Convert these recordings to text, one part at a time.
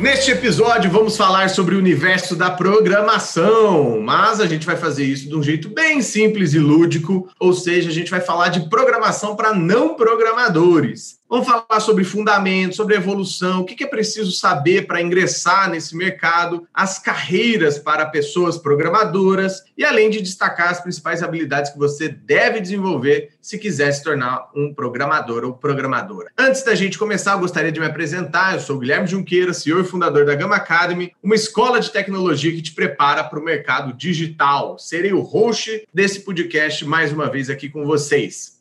Neste episódio, vamos falar sobre o universo da programação, mas a gente vai fazer isso de um jeito bem simples e lúdico, ou seja, a gente vai falar de programação para não programadores. Vamos falar sobre fundamentos, sobre evolução, o que é preciso saber para ingressar nesse mercado, as carreiras para pessoas programadoras e além de destacar as principais habilidades que você deve desenvolver se quiser se tornar um programador ou programadora. Antes da gente começar, eu gostaria de me apresentar. Eu sou Guilherme Junqueira, CEO e fundador da Gama Academy, uma escola de tecnologia que te prepara para o mercado digital. Serei o host desse podcast mais uma vez aqui com vocês.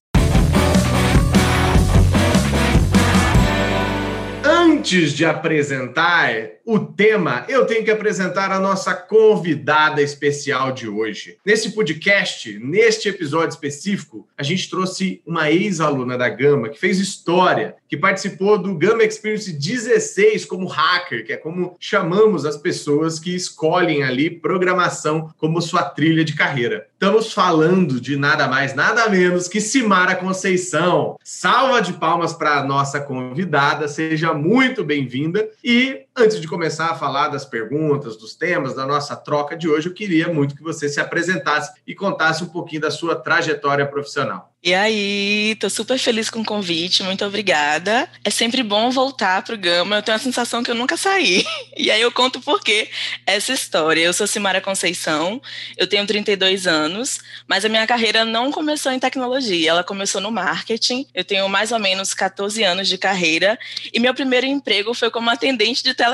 Antes de apresentar o tema, eu tenho que apresentar a nossa convidada especial de hoje. Nesse podcast, neste episódio específico, a gente trouxe uma ex-aluna da Gama que fez história, que participou do Gama Experience 16 como hacker, que é como chamamos as pessoas que escolhem ali programação como sua trilha de carreira. Estamos falando de nada mais, nada menos que Simara Conceição. Salva de palmas para a nossa convidada, seja muito bem-vinda. E antes de começar a falar das perguntas, dos temas, da nossa troca de hoje, eu queria muito que você se apresentasse e contasse um pouquinho da sua trajetória profissional. E aí, tô super feliz com o convite, muito obrigada. É sempre bom voltar pro Gama, eu tenho a sensação que eu nunca saí. E aí eu conto por quê essa história. Eu sou Simara Conceição, eu tenho 32 anos, mas a minha carreira não começou em tecnologia, ela começou no marketing. Eu tenho mais ou menos 14 anos de carreira e meu primeiro emprego foi como atendente de telemarketing.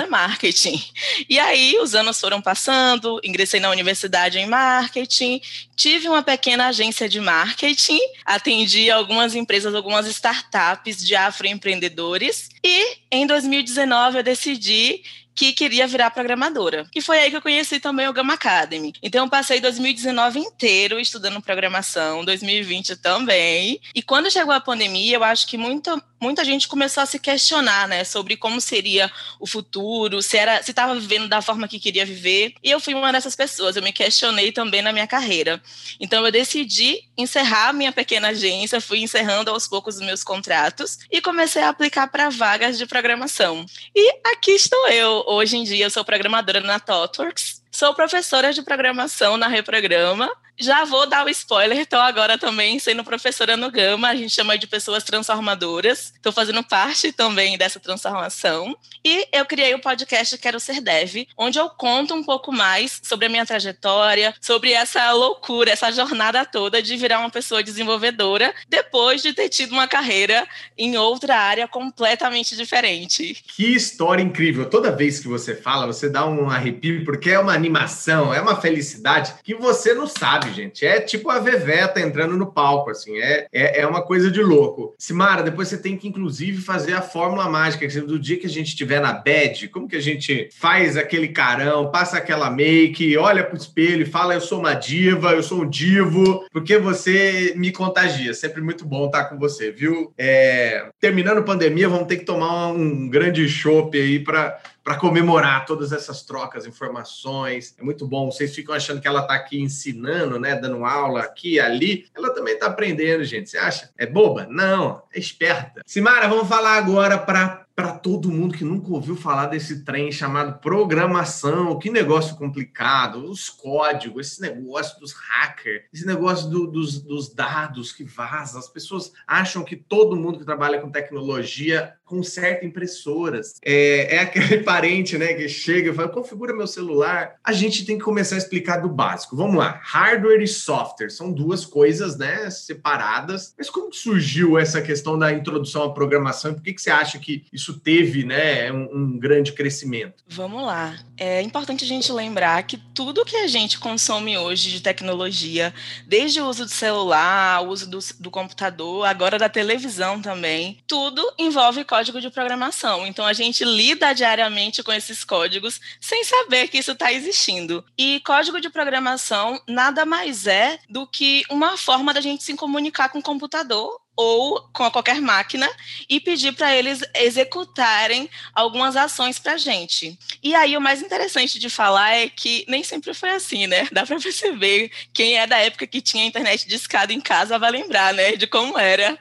E aí os anos foram passando, ingressei na universidade em marketing, tive uma pequena agência de marketing, atendi algumas empresas, algumas startups de afroempreendedores. E em 2019 eu decidi que queria virar programadora. E foi aí que eu conheci também o Gama Academy. Então eu passei 2019 inteiro estudando programação, 2020 também. E quando chegou a pandemia, eu acho que muita muita gente começou a se questionar, né, sobre como seria o futuro, se era, se estava vivendo da forma que queria viver. E eu fui uma dessas pessoas. Eu me questionei também na minha carreira. Então eu decidi encerrar minha pequena agência, fui encerrando aos poucos os meus contratos e comecei a aplicar para vagas de programação. E aqui estou eu. Hoje em dia eu sou programadora na ThoughtWorks. Sou professora de programação na Reprograma já vou dar o spoiler, estou agora também sendo professora no Gama, a gente chama de pessoas transformadoras. Estou fazendo parte também dessa transformação. E eu criei o podcast Quero Ser Dev, onde eu conto um pouco mais sobre a minha trajetória, sobre essa loucura, essa jornada toda de virar uma pessoa desenvolvedora depois de ter tido uma carreira em outra área completamente diferente. Que história incrível! Toda vez que você fala, você dá um arrepio, porque é uma animação, é uma felicidade que você não sabe sabe, gente? É tipo a Veveta entrando no palco, assim, é, é, é uma coisa de louco. Simara, depois você tem que, inclusive, fazer a fórmula mágica, do dia que a gente estiver na bed, como que a gente faz aquele carão, passa aquela make, olha pro espelho e fala, eu sou uma diva, eu sou um divo, porque você me contagia. Sempre muito bom estar com você, viu? É, terminando a pandemia, vamos ter que tomar um grande chopp aí para para comemorar todas essas trocas, informações. É muito bom. Vocês ficam achando que ela está aqui ensinando, né, dando aula aqui ali. Ela também está aprendendo, gente. Você acha? É boba? Não, é esperta. Simara, vamos falar agora para para todo mundo que nunca ouviu falar desse trem chamado programação, que negócio complicado, os códigos, esse negócio dos hackers, esse negócio do, dos, dos dados que vazam. As pessoas acham que todo mundo que trabalha com tecnologia conserta impressoras. É, é aquele parente né, que chega e fala: configura meu celular. A gente tem que começar a explicar do básico. Vamos lá: hardware e software são duas coisas né, separadas. Mas como surgiu essa questão da introdução à programação e por que, que você acha que isso teve né, um, um, grande crescimento? Vamos lá. É importante a gente lembrar que tudo que a gente consome hoje de tecnologia, desde o uso do celular, o uso do, do computador, agora da televisão também, tudo envolve código de programação. Então a gente lida diariamente com esses códigos sem saber que isso está existindo. E código de programação nada mais é do que uma forma da gente se comunicar com o computador ou com qualquer máquina e pedir para eles executarem algumas ações para a gente. E aí o mais interessante de falar é que nem sempre foi assim, né? Dá para perceber quem é da época que tinha internet de escada em casa vai lembrar, né? De como era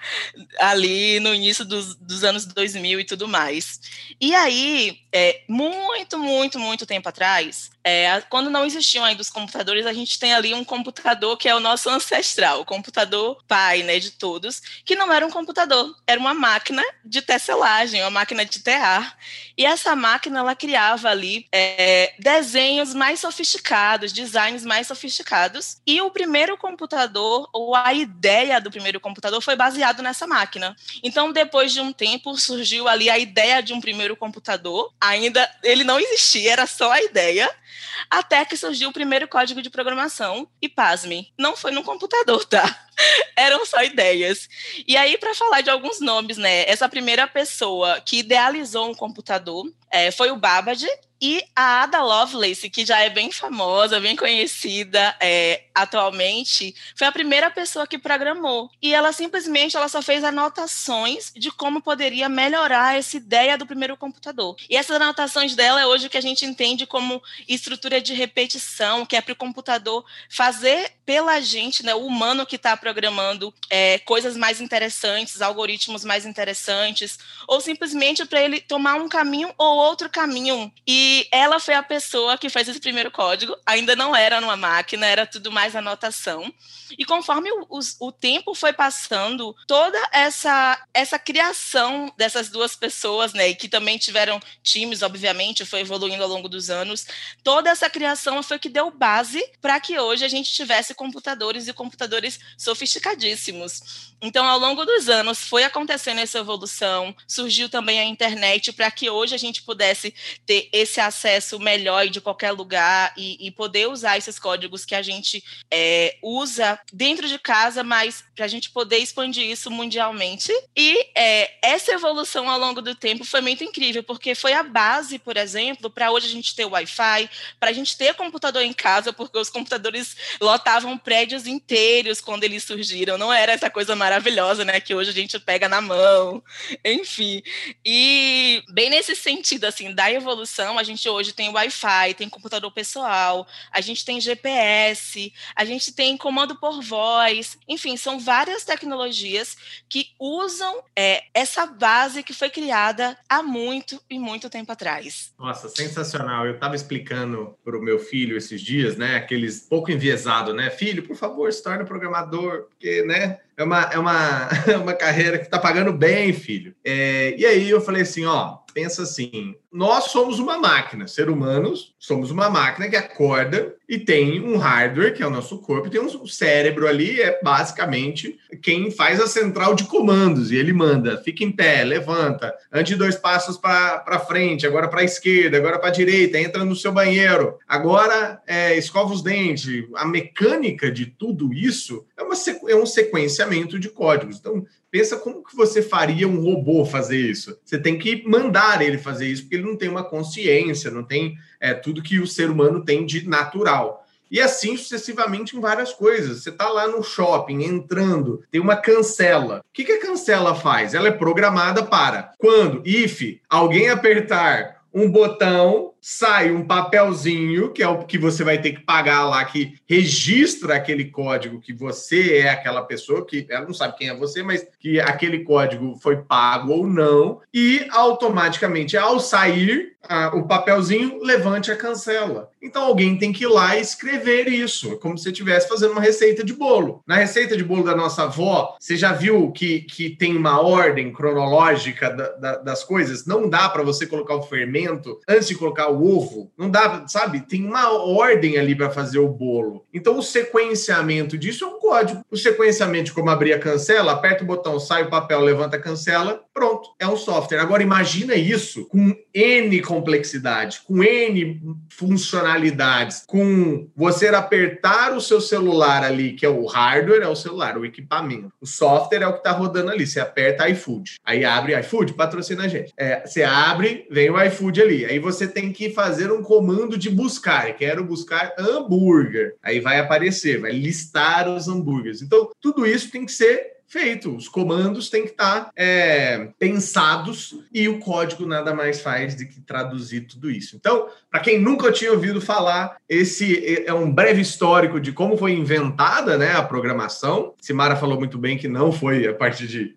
ali no início dos, dos anos 2000 e tudo mais. E aí, é, muito, muito, muito tempo atrás, é, quando não existiam ainda os computadores, a gente tem ali um computador que é o nosso ancestral, o computador pai, né, de todos, que não era um computador, era uma máquina de tecelagem, uma máquina de tear. E essa máquina, ela criava ali é, desenhos mais sofisticados, designs mais sofisticados. E o primeiro computador, ou a ideia do primeiro computador, foi baseado nessa máquina. Então, depois de um tempo, surgiu ali a ideia de um primeiro computador. Ainda ele não existia, era só a ideia até que surgiu o primeiro código de programação. E pasme, não foi no computador, tá? Eram só ideias. E aí, para falar de alguns nomes, né? Essa primeira pessoa que idealizou um computador é, foi o Babbage, e a Ada Lovelace, que já é bem famosa, bem conhecida é, atualmente, foi a primeira pessoa que programou. E ela simplesmente ela só fez anotações de como poderia melhorar essa ideia do primeiro computador. E essas anotações dela é hoje o que a gente entende como estrutura de repetição, que é para o computador fazer pela gente, né, o humano que está programando é, coisas mais interessantes, algoritmos mais interessantes, ou simplesmente para ele tomar um caminho ou outro caminho. E ela foi a pessoa que fez esse primeiro código. Ainda não era numa máquina, era tudo mais anotação. E conforme o, o, o tempo foi passando, toda essa, essa criação dessas duas pessoas, né, que também tiveram times, obviamente, foi evoluindo ao longo dos anos, toda essa criação foi que deu base para que hoje a gente tivesse computadores e computadores sofisticadíssimos. Então, ao longo dos anos, foi acontecendo essa evolução, surgiu também a internet para que hoje a gente pudesse ter esse acesso melhor de qualquer lugar e, e poder usar esses códigos que a gente é, usa dentro de casa, mas para a gente poder expandir isso mundialmente. E é, essa evolução ao longo do tempo foi muito incrível, porque foi a base, por exemplo, para hoje a gente ter Wi-Fi, para a gente ter computador em casa, porque os computadores lotavam prédios inteiros quando eles surgiram. Não era essa coisa maravilhosa, né, que hoje a gente pega na mão, enfim. E bem nesse sentido, assim, da evolução, a gente hoje tem Wi-Fi, tem computador pessoal, a gente tem GPS, a gente tem comando por voz, enfim, são várias tecnologias que usam é, essa base que foi criada há muito e muito tempo atrás. Nossa, sensacional. Eu estava explicando para o meu filho esses dias, né, aqueles pouco enviesado, né, filho, por favor, se torne programador, porque, né, é uma, é uma, uma carreira que está pagando bem, filho. É, e aí eu falei assim, ó, pensa assim, nós somos uma máquina, ser humanos somos uma máquina que acorda e tem um hardware, que é o nosso corpo, tem um cérebro ali, é basicamente quem faz a central de comandos, e ele manda, fica em pé, levanta, ande dois passos para frente, agora para a esquerda, agora para a direita, entra no seu banheiro, agora é, escova os dentes. A mecânica de tudo isso é, uma, é um sequenciamento de códigos. Então, Pensa como que você faria um robô fazer isso. Você tem que mandar ele fazer isso, porque ele não tem uma consciência, não tem é, tudo que o ser humano tem de natural. E assim sucessivamente em várias coisas. Você está lá no shopping, entrando, tem uma cancela. O que, que a cancela faz? Ela é programada para quando, if, alguém apertar um botão sai um papelzinho, que é o que você vai ter que pagar lá, que registra aquele código que você é aquela pessoa, que ela não sabe quem é você, mas que aquele código foi pago ou não, e automaticamente, ao sair o papelzinho, levante a cancela. Então alguém tem que ir lá e escrever isso, como se estivesse fazendo uma receita de bolo. Na receita de bolo da nossa avó, você já viu que, que tem uma ordem cronológica da, da, das coisas? Não dá para você colocar o fermento antes de colocar ovo. Não dá, sabe? Tem uma ordem ali para fazer o bolo. Então, o sequenciamento disso é um código. O sequenciamento de como abrir a cancela, aperta o botão, sai o papel, levanta a cancela, pronto, é um software. Agora, imagina isso com N complexidade, com N funcionalidades, com você apertar o seu celular ali, que é o hardware, é o celular, o equipamento. O software é o que está rodando ali. Você aperta iFood. Aí abre iFood, patrocina a gente. É, você abre, vem o iFood ali. Aí você tem que fazer um comando de buscar. Quero buscar hambúrguer. Aí vai aparecer, vai listar os hambúrgueres. Então, tudo isso tem que ser feito. Os comandos têm que estar é, pensados e o código nada mais faz do que traduzir tudo isso. Então, para quem nunca tinha ouvido falar, esse é um breve histórico de como foi inventada né, a programação. Simara falou muito bem que não foi a partir de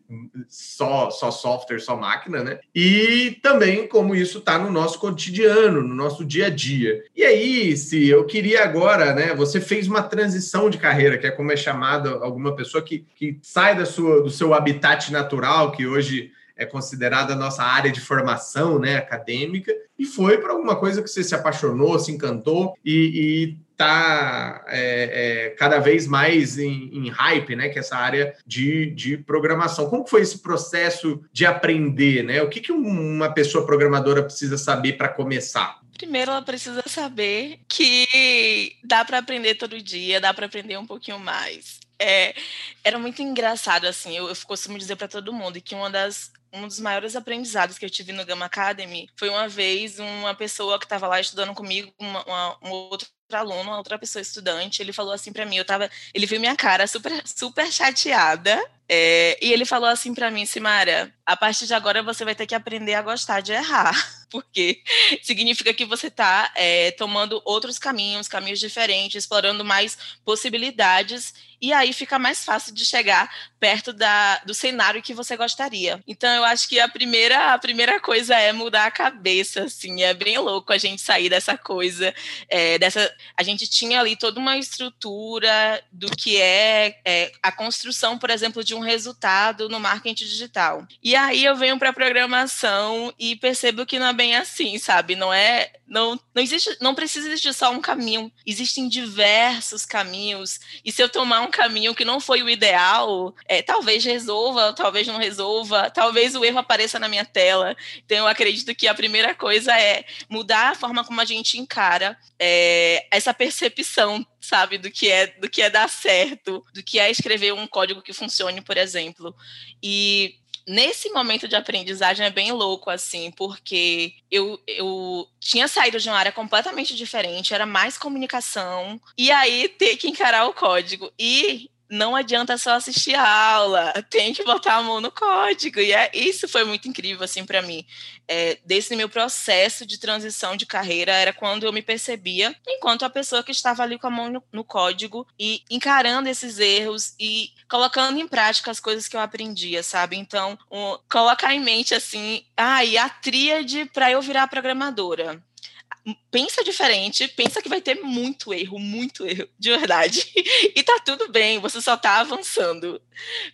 só, só software, só máquina, né? E também como isso está no nosso cotidiano, no nosso dia a dia. E aí, se eu queria agora, né? Você fez uma transição de carreira, que é como é chamada alguma pessoa que, que sai da sua, do seu habitat natural, que hoje é considerada a nossa área de formação né, acadêmica, e foi para alguma coisa que você se apaixonou, se encantou e está é, é, cada vez mais em, em, hype, né? Que é essa área de, de programação. Como foi esse processo de aprender, né? O que, que uma pessoa programadora precisa saber para começar? Primeiro, ela precisa saber que dá para aprender todo dia, dá para aprender um pouquinho mais. É, era muito engraçado, assim, eu, eu costumo dizer para todo mundo que uma das um dos maiores aprendizados que eu tive no Gama Academy foi uma vez uma pessoa que estava lá estudando comigo, uma, uma, um outro aluno, uma outra pessoa estudante, ele falou assim para mim, eu tava, ele viu minha cara super, super chateada, é, e ele falou assim para mim, Simara, a partir de agora você vai ter que aprender a gostar de errar, porque significa que você está é, tomando outros caminhos, caminhos diferentes, explorando mais possibilidades, e aí fica mais fácil de chegar perto da, do cenário que você gostaria. Então eu acho que a primeira, a primeira coisa é mudar a cabeça, assim, é bem louco a gente sair dessa coisa, é, dessa, a gente tinha ali toda uma estrutura do que é, é a construção, por exemplo, de um resultado no marketing digital. E aí eu venho para a programação e percebo que não é bem assim, sabe? Não é, não, não existe, não precisa existir só um caminho. Existem diversos caminhos. E se eu tomar um caminho que não foi o ideal, é, talvez resolva, talvez não resolva, talvez o erro apareça na minha tela. Então eu acredito que a primeira coisa é mudar a forma como a gente encara é, essa percepção sabe, do que é do que é dar certo, do que é escrever um código que funcione, por exemplo. E nesse momento de aprendizagem é bem louco, assim, porque eu, eu tinha saído de uma área completamente diferente, era mais comunicação, e aí ter que encarar o código. E não adianta só assistir a aula, tem que botar a mão no código. E é, isso foi muito incrível, assim, para mim. É, desse meu processo de transição de carreira, era quando eu me percebia enquanto a pessoa que estava ali com a mão no, no código e encarando esses erros e colocando em prática as coisas que eu aprendia, sabe? Então, um, colocar em mente, assim, ah, e a tríade para eu virar programadora pensa diferente, pensa que vai ter muito erro, muito erro, de verdade. E tá tudo bem, você só tá avançando.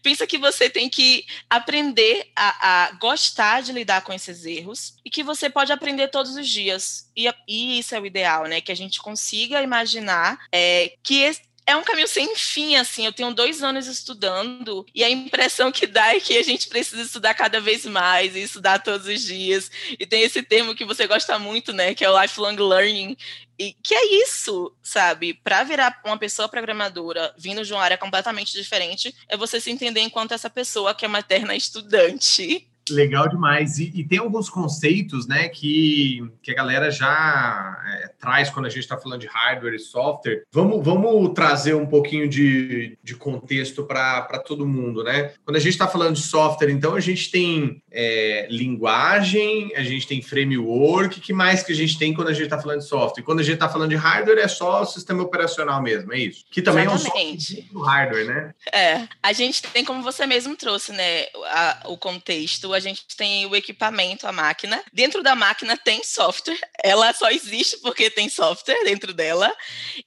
Pensa que você tem que aprender a, a gostar de lidar com esses erros e que você pode aprender todos os dias. E, e isso é o ideal, né? Que a gente consiga imaginar é, que é um caminho sem fim, assim. Eu tenho dois anos estudando e a impressão que dá é que a gente precisa estudar cada vez mais e estudar todos os dias. E tem esse termo que você gosta muito, né? Que é o lifelong learning. E que é isso, sabe? Para virar uma pessoa programadora vindo de uma área completamente diferente, é você se entender enquanto essa pessoa que é uma eterna estudante. Legal demais. E, e, tem alguns conceitos né, que, que a galera já é, traz quando a gente está falando de hardware e software. Vamos, vamos trazer um pouquinho de, de contexto para todo mundo. Né? Quando a gente está falando de software, então a gente tem é, linguagem, a gente tem framework, que mais que a gente tem quando a gente está falando de software? Quando a gente está falando de hardware, é só o sistema operacional mesmo, é isso? Que também Exatamente. é um software do hardware, né? É, a gente tem, como você mesmo trouxe, né, a, o contexto a gente tem o equipamento, a máquina. Dentro da máquina tem software, ela só existe porque tem software dentro dela.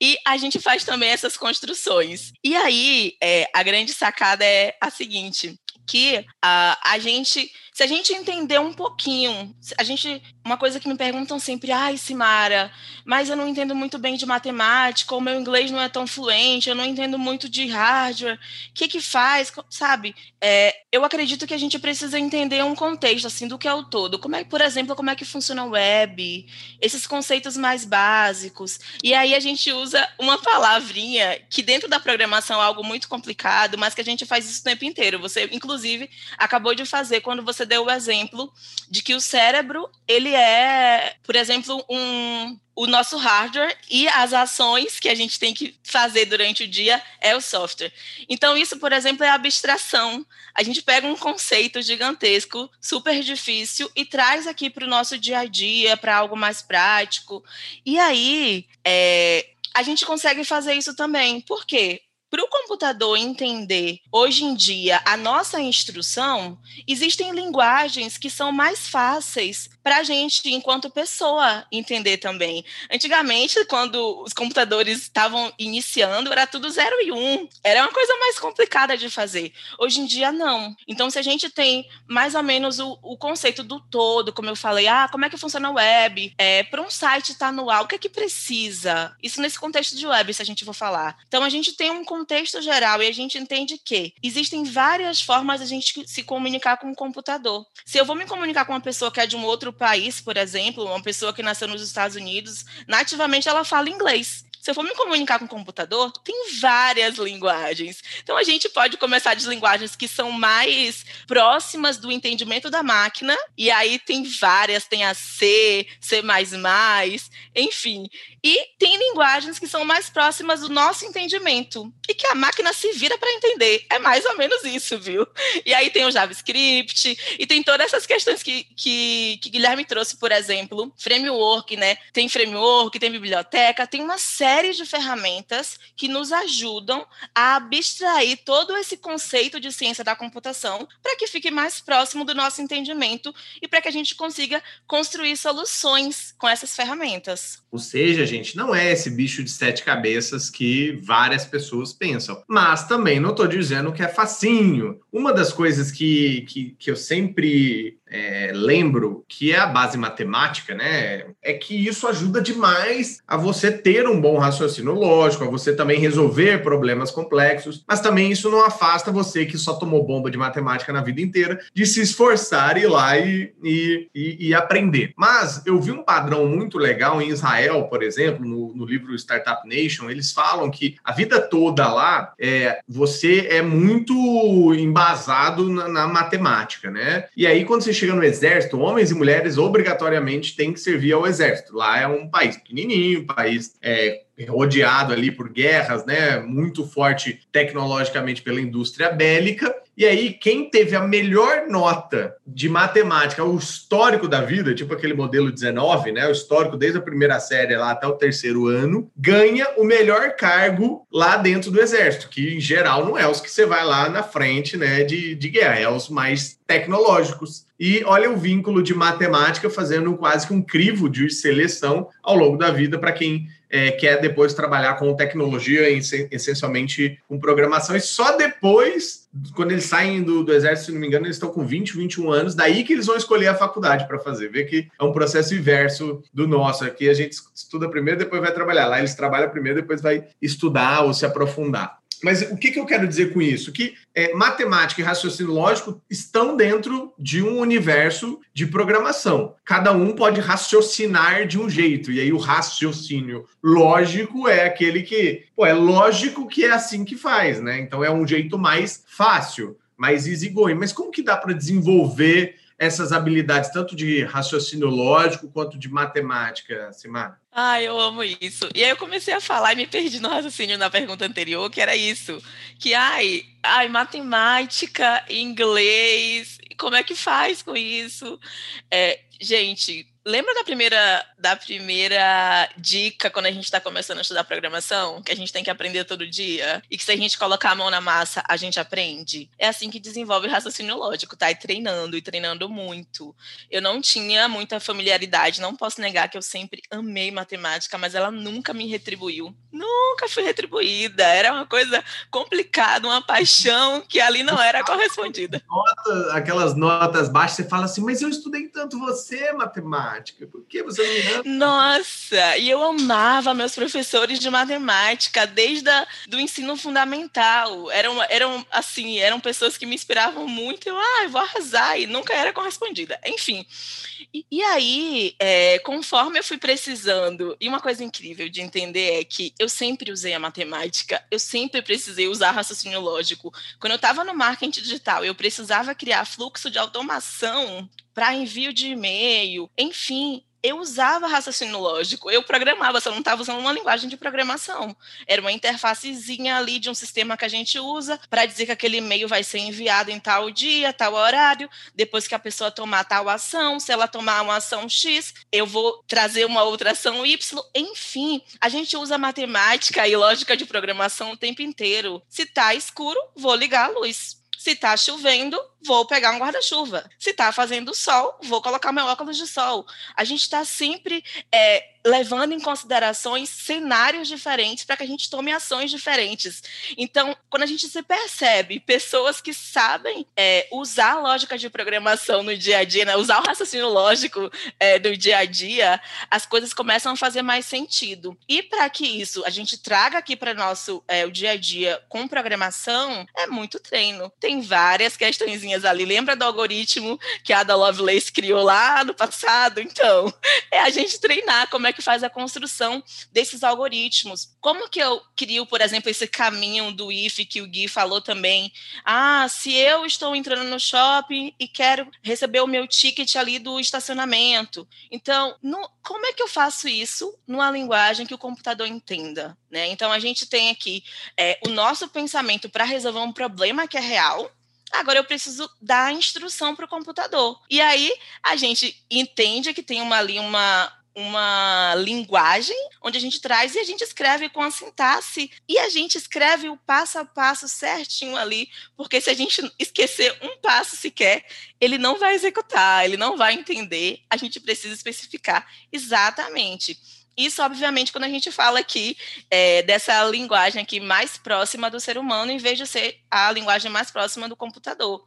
E a gente faz também essas construções. E aí, é, a grande sacada é a seguinte: que a, a gente Se a gente entender um pouquinho, a gente, uma coisa que me perguntam sempre, ai, Simara, mas eu não entendo muito bem de matemática, o meu inglês não é tão fluente, eu não entendo muito de hardware, o que que faz, sabe? É, eu acredito que a gente precisa entender um contexto, assim, do que é o todo. Como é, por exemplo, como é que funciona o web, esses conceitos mais básicos. E aí a gente usa uma palavrinha que dentro da programação é algo muito complicado, mas que a gente faz isso o tempo inteiro. Você, inclusive, acabou de fazer quando você deu o exemplo de que o cérebro, ele é, por exemplo, um o nosso hardware e as ações que a gente tem que fazer durante o dia é o software. Então, isso, por exemplo, é abstração. A gente pega um conceito gigantesco, super difícil, e traz aqui para o nosso dia a dia, para algo mais prático. E aí, é, a gente consegue fazer isso também. Por quê? Para o computador entender hoje em dia a nossa instrução, existem linguagens que são mais fáceis para a gente, enquanto pessoa, entender também. Antigamente, quando os computadores estavam iniciando, era tudo 0 e 1. Um. Era uma coisa mais complicada de fazer. Hoje em dia, não. Então, se a gente tem mais ou menos o, o conceito do todo, como eu falei, ah, como é que funciona a web? É, para um site estar tá no ar, o que é que precisa? Isso nesse contexto de web, se a gente for falar. Então, a gente tem um contexto geral e a gente entende que existem várias formas de a gente se comunicar com o computador. Se eu vou me comunicar com uma pessoa que é de um outro país, por exemplo, uma pessoa que nasceu nos Estados Unidos, nativamente ela fala inglês. Se eu for me comunicar com o computador, tem várias linguagens. Então a gente pode começar de linguagens que são mais próximas do entendimento da máquina, e aí tem várias, tem a C, C++, enfim. E tem linguagens que são mais próximas do nosso entendimento e que a máquina se vira para entender. É mais ou menos isso, viu? E aí tem o JavaScript e tem todas essas questões que, que, que Guilherme trouxe, por exemplo, framework, né? Tem framework, tem biblioteca, tem uma série série de ferramentas que nos ajudam a abstrair todo esse conceito de ciência da computação para que fique mais próximo do nosso entendimento e para que a gente consiga construir soluções com essas ferramentas. Ou seja, gente, não é esse bicho de sete cabeças que várias pessoas pensam. Mas também não estou dizendo que é facinho. Uma das coisas que, que, que eu sempre é, lembro que é a base matemática, né? É que isso ajuda demais a você ter um bom raciocínio lógico, a você também resolver problemas complexos, mas também isso não afasta você que só tomou bomba de matemática na vida inteira de se esforçar e ir lá e, e, e, e aprender. Mas eu vi um padrão muito legal em Israel, por exemplo, no, no livro Startup Nation, eles falam que a vida toda lá é, você é muito embasado na, na matemática, né? E aí, quando você chega no exército, homens e mulheres obrigatoriamente têm que servir ao exército. Lá é um país pequenininho, um país é, rodeado ali por guerras, né? Muito forte tecnologicamente pela indústria bélica. E aí, quem teve a melhor nota de matemática, o histórico da vida, tipo aquele modelo 19, né? O histórico desde a primeira série lá até o terceiro ano, ganha o melhor cargo lá dentro do exército, que em geral não é os que você vai lá na frente, né? De, de guerra, é os mais tecnológicos. E olha o vínculo de matemática fazendo quase que um crivo de seleção ao longo da vida para quem é, quer depois trabalhar com tecnologia, essencialmente com programação, e só depois, quando eles saem do, do exército, se não me engano, eles estão com 20, 21 anos, daí que eles vão escolher a faculdade para fazer. Vê que é um processo inverso do nosso. Aqui a gente estuda primeiro, depois vai trabalhar. Lá eles trabalham primeiro, depois vai estudar ou se aprofundar. Mas o que, que, eu quero dizer com isso? Que é, matemática e raciocínio lógico estão dentro de um universo de programação. Cada um pode raciocinar de um jeito. E aí o raciocínio lógico é aquele que, pô, é lógico que é assim que faz, né? Então é um jeito mais fácil, mais easygoing. Mas como que dá para desenvolver essas habilidades, tanto de raciocínio lógico quanto de matemática, Simar? Ah, eu amo isso. E aí eu comecei a falar e me perdi no raciocínio na pergunta anterior, que era isso. Que, ai, ai matemática, inglês, como é que faz com isso? É, gente, lembra da primeira, da primeira dica quando a gente está começando a estudar programação? Que a gente tem que aprender todo dia? E que se a gente colocar a mão na massa, a gente aprende? É assim que desenvolve o raciocínio lógico, tá? E treinando, e treinando muito. Eu não tinha muita familiaridade, não posso negar que eu sempre amei matemática, mas ela nunca me retribuiu. Nunca fui retribuída. Era uma coisa complicada, uma paixão que ali não era correspondida. Aquelas notas baixas, você fala assim, mas eu estudei tanto você, matemática, por que você não me Nossa, e eu amava meus professores de matemática desde a, do ensino fundamental. Eram, eram assim, eram pessoas que me inspiravam muito. Eu, ah, eu vou arrasar, e nunca era correspondida. Enfim. E, e aí, é, conforme eu fui precisando, e uma coisa incrível de entender é que eu sempre usei a matemática, eu sempre precisei usar raciocínio lógico. Quando eu estava no marketing digital, eu precisava criar fluxo de automação para envio de e-mail, enfim, eu usava raciocínio lógico, eu programava, só não estava usando uma linguagem de programação. Era uma interfacezinha ali de um sistema que a gente usa para dizer que aquele e-mail vai ser enviado em tal dia, tal horário, depois que a pessoa tomar tal ação, se ela tomar uma ação X, eu vou trazer uma outra ação Y, enfim, a gente usa matemática e lógica de programação o tempo inteiro. Se está escuro, vou ligar a luz. Se está chovendo, vou pegar um guarda-chuva. Se está fazendo sol, vou colocar meu óculos de sol. A gente está sempre é, levando em considerações cenários diferentes para que a gente tome ações diferentes. Então, quando a gente se percebe pessoas que sabem é, usar a lógica de programação no dia a dia, né, usar o raciocínio lógico é, dia a dia, as coisas começam a fazer mais sentido. E para que isso a gente traga aqui para nosso é, o dia a dia com programação, é muito treino. Tem várias questõezinhas ali. Lembra do algoritmo que a Ada Lovelace criou lá no passado? Então, é a gente treinar como é que faz a construção desses algoritmos. Como que eu crio, por exemplo, esse caminho do if que o Gui falou também? Ah, se eu estou entrando no shopping e quero receber o meu ticket ali do estacionamento. Então, no, como é que eu faço isso numa linguagem que o computador entenda? Né? Então, a gente tem aqui é, o nosso pensamento para resolver um problema que é real, Agora eu preciso dar a instrução para o computador. E aí a gente entende que tem uma, ali uma, uma linguagem onde a gente traz e a gente escreve com a sintaxe e a gente escreve o passo a passo certinho ali, porque se a gente esquecer um passo sequer, ele não vai executar, ele não vai entender. A gente precisa especificar exatamente. Isso, obviamente, quando a gente fala aqui é, dessa linguagem aqui mais próxima do ser humano, em vez de ser a linguagem mais próxima do computador.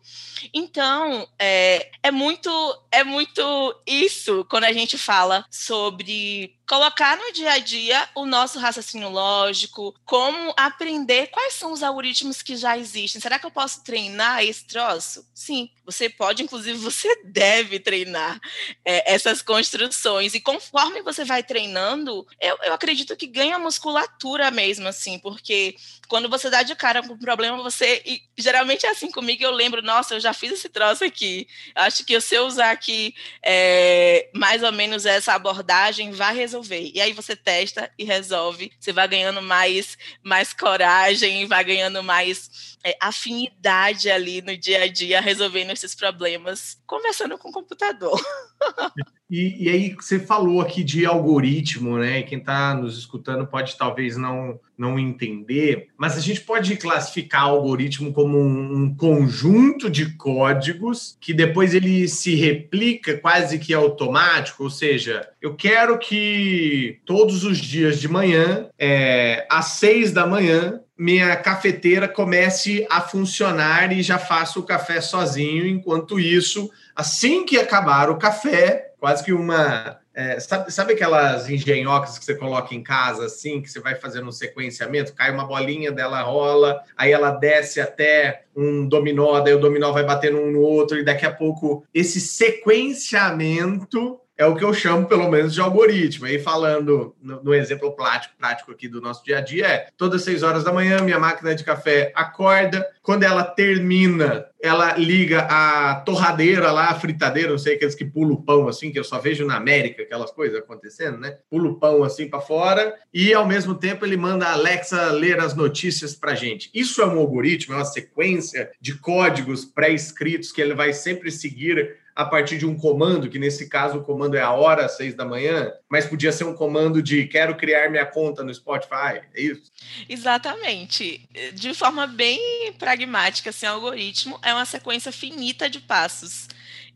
Então, é, é muito é muito isso quando a gente fala sobre colocar no dia a dia o nosso raciocínio lógico, como aprender quais são os algoritmos que já existem. Será que eu posso treinar esse troço? Sim, você pode, inclusive você deve treinar é, essas construções. E conforme você vai treinando, eu, eu acredito que ganha musculatura mesmo, assim, porque quando você dá de cara com um problema, você. E geralmente é assim comigo, eu lembro, nossa, eu já fiz esse troço aqui. Acho que se eu usar aqui é, mais ou menos essa abordagem, vai resolver. E aí você testa e resolve. Você vai ganhando mais, mais coragem, vai ganhando mais é, afinidade ali no dia a dia, resolvendo esses problemas, conversando com o computador. E, e, aí você falou aqui de algoritmo, né? Quem está nos escutando pode talvez não, não entender, mas a gente pode classificar algoritmo como um, um conjunto de códigos que depois ele se replica quase que automático, ou seja, eu quero que todos os dias de manhã, é, às seis da manhã, minha cafeteira comece a funcionar e já faço o café sozinho. Enquanto isso, assim que acabar o café, quase que uma. É, sabe, sabe aquelas engenhocas que você coloca em casa, assim, que você vai fazendo um sequenciamento? Cai uma bolinha, dela rola, aí ela desce até um dominó, daí o dominó vai batendo um no outro, e daqui a pouco esse sequenciamento é o que eu chamo, pelo menos, de algoritmo. Aí, falando no, no, exemplo prático, prático aqui do nosso dia a dia, é todas seis horas da manhã, minha máquina de café acorda. Quando ela termina, ela liga a torradeira lá, a fritadeira, não sei, aqueles que pulam o pão assim, que eu só vejo na América, aquelas coisas acontecendo, né? Pula o pão assim para fora e, ao mesmo tempo, ele manda a Alexa ler as notícias para gente. Isso é um algoritmo, é uma sequência de códigos pré-escritos que ele vai sempre seguir a partir de um comando, que nesse caso o comando é a hora às seis da manhã, mas podia ser um comando de quero criar minha conta no Spotify, é isso? Exatamente. De forma bem pragmática, assim, o algoritmo é uma sequência finita de passos.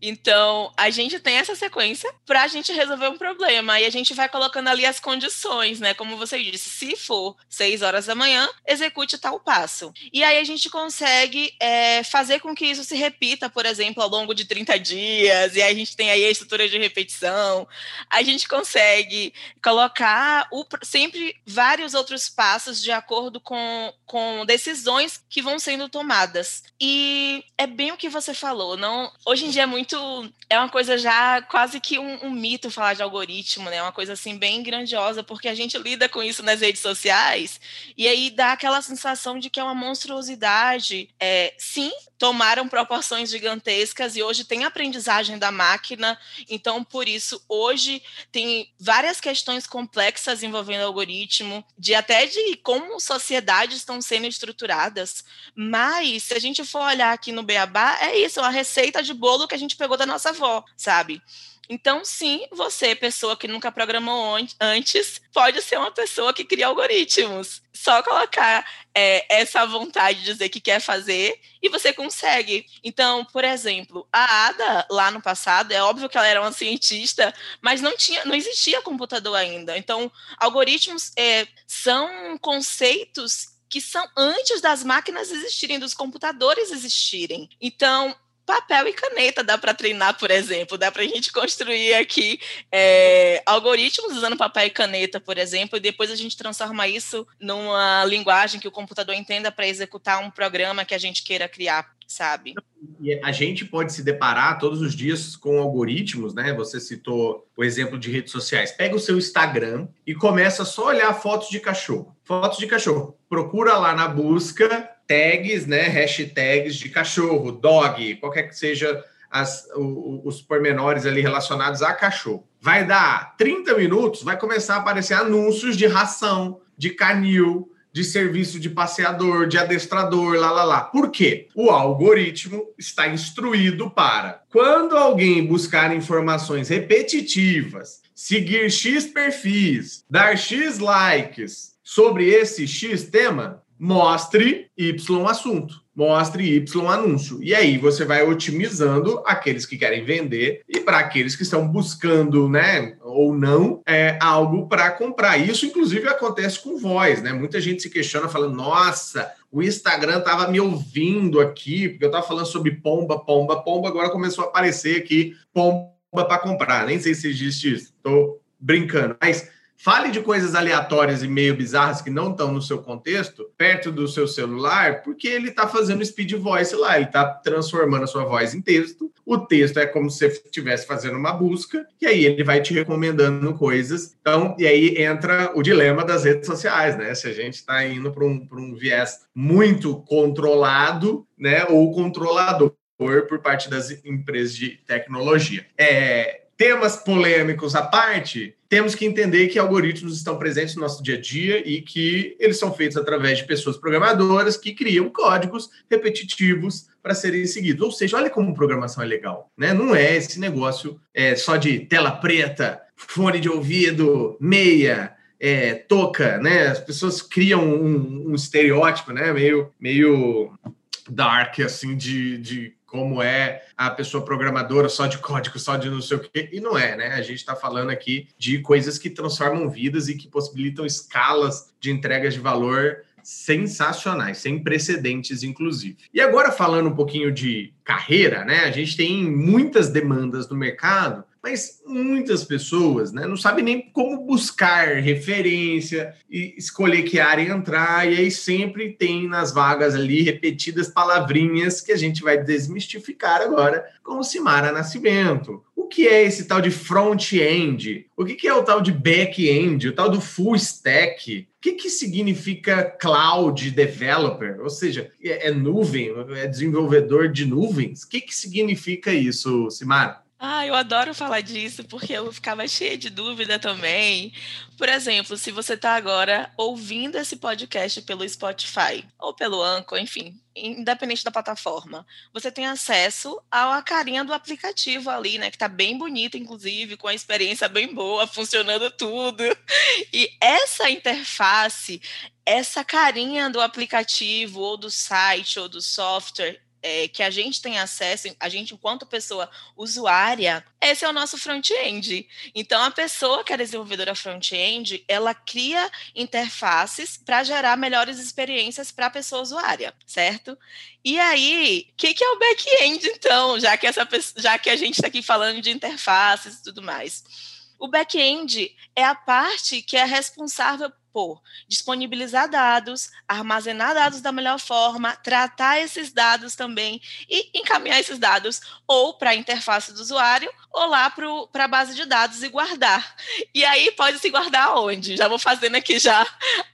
Então, a gente tem essa sequência para a gente resolver um problema. E a gente vai colocando ali as condições, né? Como você disse, se for 6 horas da manhã, execute tal passo. E aí a gente consegue é, fazer com que isso se repita, por exemplo, ao longo de 30 dias. E aí a gente tem aí a estrutura de repetição. A gente consegue colocar o, sempre vários outros passos de acordo com, com decisões que vão sendo tomadas. E é bem o que você falou. Não, hoje em dia é muito muito. É uma coisa já quase que um, um, mito falar de algoritmo, né? Uma coisa assim bem grandiosa, porque a gente lida com isso nas redes sociais e aí dá aquela sensação de que é uma monstruosidade. É, sim, tomaram proporções gigantescas e hoje tem aprendizagem da máquina, então por isso hoje tem várias questões complexas envolvendo algoritmo, de até de como sociedades estão sendo estruturadas. Mas se a gente for olhar aqui no Beabá, é isso, é uma receita de bolo que a gente pegou da nossa avó, sabe? Então, sim, você, pessoa que nunca programou antes, pode ser uma pessoa que cria algoritmos. Só colocar é, essa vontade de dizer que quer fazer e você consegue. Então, por exemplo, a Ada, lá no passado, é óbvio que ela era uma cientista, mas não, tinha, não existia computador ainda. Então, algoritmos é, são conceitos que são antes das máquinas existirem, dos computadores existirem. Então, papel e caneta dá para treinar, por exemplo, dá para a gente construir aqui é, algoritmos usando papel e caneta, por exemplo, e depois a gente transforma isso numa linguagem que o computador entenda para executar um programa que a gente queira criar, sabe? E a gente pode se deparar todos os dias com algoritmos, né? Você citou o exemplo de redes sociais. Pega o seu Instagram e começa só a olhar fotos de cachorro. Fotos de cachorro. Procura lá na busca tags, né, hashtags de cachorro, dog, qualquer que seja as, os pormenores ali relacionados a cachorro. Vai dar 30 minutos, vai começar a aparecer anúncios de ração, de canil, de serviço de passeador, de adestrador, lá, lá, lá. Por quê? O algoritmo está instruído para, quando alguém buscar informações repetitivas, seguir X perfis, dar X likes sobre esse X tema, mostre Y assunto, mostre Y anúncio. E aí você vai otimizando aqueles que querem vender e para aqueles que estão buscando, né, ou não, é, algo para comprar. Isso, inclusive, acontece com voz, né? Muita gente se questiona falando, nossa, o Instagram estava me ouvindo aqui, porque eu estava falando sobre pomba, pomba, pomba, agora começou a aparecer aqui pomba para comprar. Nem sei se existe isso, estou brincando. Mas Fale de coisas aleatórias e meio bizarras que não estão no seu contexto, perto do seu celular, porque ele está fazendo speed voice lá, ele está transformando a sua voz em texto. O texto é como se você estivesse fazendo uma busca, e aí ele vai te recomendando coisas. Então, e aí entra o dilema das redes sociais, né? Se a gente está indo para um, um viés muito controlado, né? Ou controlador por parte das empresas de tecnologia. É, temas polêmicos à parte, temos que entender que algoritmos estão presentes no nosso dia a dia e que eles são feitos através de pessoas programadoras que criam códigos repetitivos para serem seguidos. Ou seja, olha como programação é legal, né? Não é esse negócio é, só de tela preta, fone de ouvido, meia, é, toca, né? As pessoas criam um, um estereótipo, né? Meio, meio dark, assim, de, de como é a pessoa programadora só de código, só de não sei o quê, e não é, né? A gente está falando aqui de coisas que transformam vidas e que possibilitam escalas de entregas de valor sensacionais, sem precedentes, inclusive. E agora, falando um pouquinho de carreira, né? A gente tem muitas demandas no mercado mas muitas pessoas né, não sabem nem como buscar referência e escolher que área entrar, e aí sempre tem nas vagas ali repetidas palavrinhas que a gente vai desmistificar agora com Simara Nascimento. O que é esse tal de front-end? O que é o tal de back-end? O tal do full stack? O que, que significa cloud developer? Ou seja, é, é nuvem? É desenvolvedor de nuvens? O que, que significa isso, Simara? Ah, eu adoro falar disso porque eu ficava cheia de dúvida também. Por exemplo, se você está agora ouvindo esse podcast pelo Spotify ou pelo Anchor, enfim, independente da plataforma, você tem acesso à carinha do aplicativo ali, né? Que tá bem bonito, inclusive, com a experiência bem boa, funcionando tudo. E essa interface, essa carinha do aplicativo, ou do site, ou do software, é, que a gente tem acesso, a gente enquanto pessoa usuária, esse é o nosso front-end. Então, a pessoa que é desenvolvedora front-end, ela cria interfaces para gerar melhores experiências para a pessoa usuária, certo? E aí, o que, que, é o back-end, então, já que, essa, já que a gente está aqui falando de interfaces e tudo mais? O back-end é a parte que é responsável por disponibilizar dados, armazenar dados da melhor forma, tratar esses dados também e encaminhar esses dados ou para a interface do usuário ou lá para a base de dados e guardar. E aí pode se guardar onde? Já vou fazendo aqui já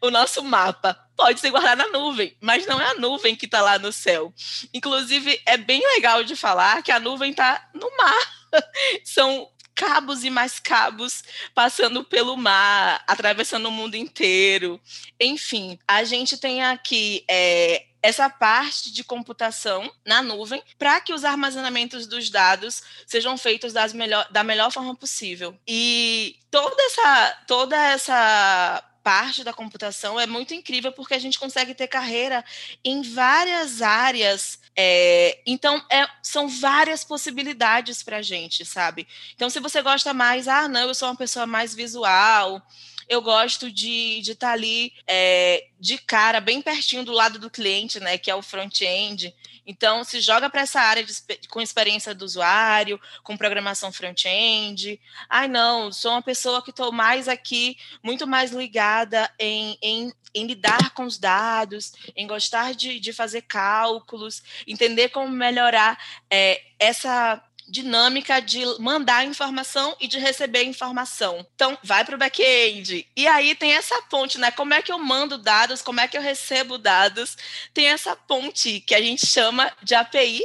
o nosso mapa. Pode se guardar na nuvem, mas não é a nuvem que está lá no céu. Inclusive, é bem legal de falar que a nuvem está no mar. São cabos e mais cabos passando pelo mar, atravessando o mundo inteiro. Enfim, a gente tem aqui é, essa parte de computação na nuvem para que os armazenamentos dos dados sejam feitos melhor, da melhor forma possível. E toda essa, toda essa parte da computação é muito incrível porque a gente consegue ter carreira em várias áreas. É, então, é, são várias possibilidades para a gente, sabe? Então, se você gosta mais, ah, não, eu sou uma pessoa mais visual, eu gosto de estar tá ali é, de cara, bem pertinho do lado do cliente, né, que é o front-end. Então, se joga para essa área de, com experiência do usuário, com programação front-end. Ai, não, sou uma pessoa que estou mais aqui, muito mais ligada em, em, em, lidar com os dados, em gostar de, de fazer cálculos, entender como melhorar é, essa dinâmica de mandar informação e de receber informação. Então, vai para o back-end. E aí tem essa ponte, né? Como é que eu mando dados, como é que eu recebo dados? Tem essa ponte que a gente chama de API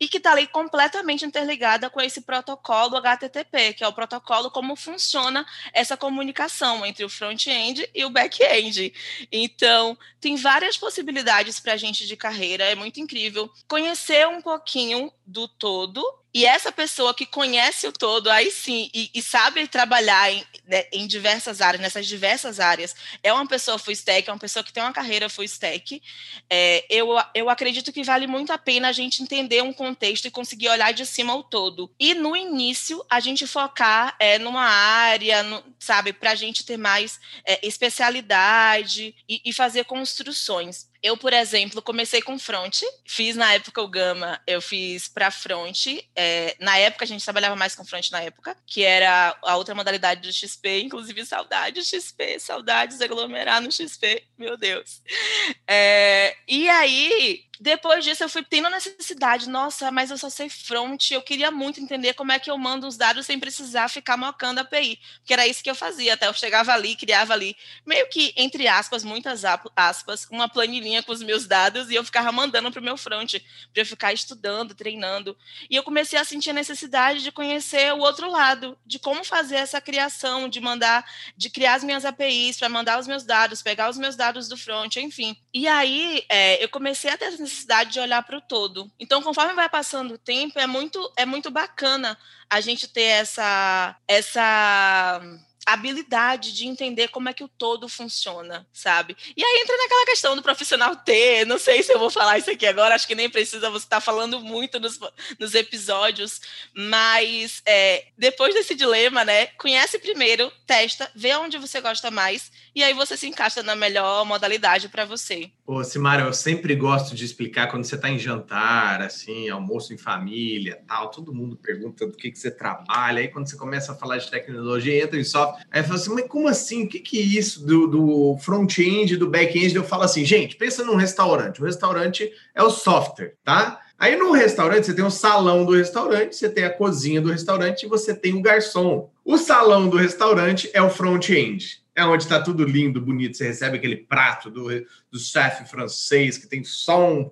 e que está ali completamente interligada com esse protocolo HTTP, que é o protocolo como funciona essa comunicação entre o front-end e o back-end. Então, tem várias possibilidades para a gente de carreira, é muito incrível conhecer um pouquinho do todo e essa pessoa que conhece o todo, aí sim, e, e sabe trabalhar em, né, em, diversas áreas, nessas diversas áreas, é uma pessoa full stack, é uma pessoa que tem uma carreira full stack. É, eu, eu acredito que vale muito a pena a gente entender um contexto e conseguir olhar de cima ao todo. E no início, a gente focar é, numa área, no, sabe, para a gente ter mais é, especialidade e, e fazer construções. Eu, por exemplo, comecei com front, fiz na época o Gama, eu fiz para front. É, na época, a gente trabalhava mais com front na época, que era a outra modalidade do XP, inclusive saudades XP, saudades aglomerar no XP, meu Deus. É, e aí, depois disso, eu fui tendo necessidade. Nossa, mas eu só sei front. Eu queria muito entender como é que eu mando os dados sem precisar ficar mocando a API. Porque era isso que eu fazia. Até eu chegava ali, criava ali, meio que, entre aspas, muitas aspas, uma planilhinha com os meus dados e eu ficava mandando para o meu front, para eu ficar estudando, treinando. E eu comecei a sentir a necessidade de conhecer o outro lado, de como fazer essa criação, de mandar, de criar as minhas APIs para mandar os meus dados, pegar os meus dados do front, enfim. E aí é, eu comecei a ter necessidade de olhar para o todo. Então, conforme vai passando o tempo, é muito, é muito bacana a gente ter essa, essa habilidade de entender como é que o todo funciona, sabe? E aí entra naquela questão do profissional ter, não sei se eu vou falar isso aqui agora, acho que nem precisa, você está falando muito nos, nos episódios, mas é, depois desse dilema, né, conhece primeiro, testa, vê onde você gosta mais, e aí você se encaixa na melhor modalidade para você. Ô, Simara, eu sempre gosto de explicar quando você está em jantar, assim, almoço em família, tal, todo mundo pergunta do que, que você trabalha, aí quando você começa a falar de tecnologia, entra em software, Aí fala assim, mas como assim? O que, que é isso do, do front-end, do back-end? Eu falo assim, gente, pensa num restaurante. O restaurante é o software, tá? Aí no restaurante, você tem o salão do restaurante, você tem a cozinha do restaurante e você tem o garçom. O salão do restaurante é o front-end. É onde está tudo lindo, bonito. Você recebe aquele prato do, do chefe francês que tem só um,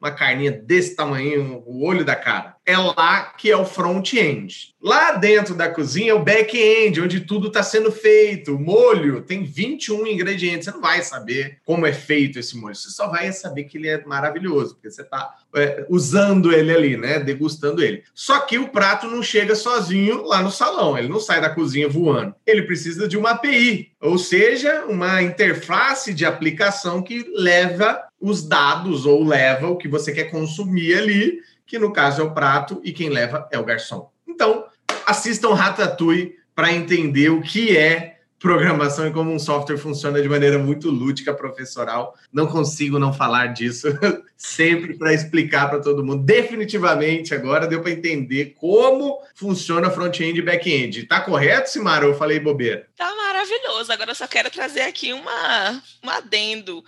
uma carninha desse tamanho, o olho da cara. É lá que é o front-end. Lá dentro da cozinha é o back-end, onde tudo está sendo feito. O molho tem 21 ingredientes. Você não vai saber como é feito esse molho. Você só vai saber que ele é maravilhoso, porque você está é, usando ele ali, né? Degustando ele. Só que o prato não chega sozinho lá no salão. Ele não sai da cozinha voando. Ele precisa de uma API, ou seja, uma interface de aplicação que leva os dados ou leva o que você quer consumir ali, que no caso é o prato e quem leva é o garçom. Então, assistam Ratatouille para entender o que é programação e como um software funciona de maneira muito lúdica, professoral. Não consigo não falar disso sempre para explicar para todo mundo. Definitivamente agora deu para entender como funciona front-end e back-end. Tá correto, Simara? Eu falei bobeira. Tá maravilhoso. Agora eu só quero trazer aqui uma, um adendo.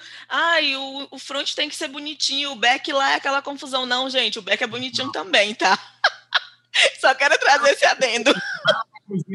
E o, o front tem que ser bonitinho, o back lá é aquela confusão. Não, gente, o back é bonitinho também, tá? Só quero trazer esse adendo.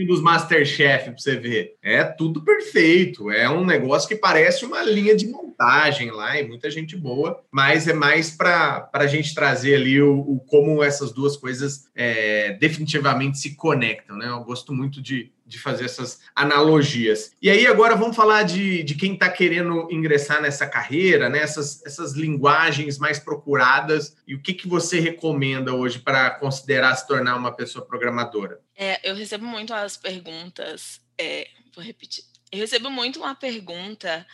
dos Masterchef para você ver. É tudo perfeito. É um negócio que parece uma linha de montagem lá e muita gente boa, mas é mais para a gente trazer ali o, o, como essas duas coisas é, definitivamente se conectam. Né? Eu gosto muito de, de fazer essas analogias. E aí, agora vamos falar de, de quem está querendo ingressar nessa carreira, né? essas, essas linguagens mais procuradas e o que, que você recomenda hoje para considerar se tornar uma pessoa programadora? É, eu recebo muito as perguntas, é, vou repetir. Eu recebo muito uma pergunta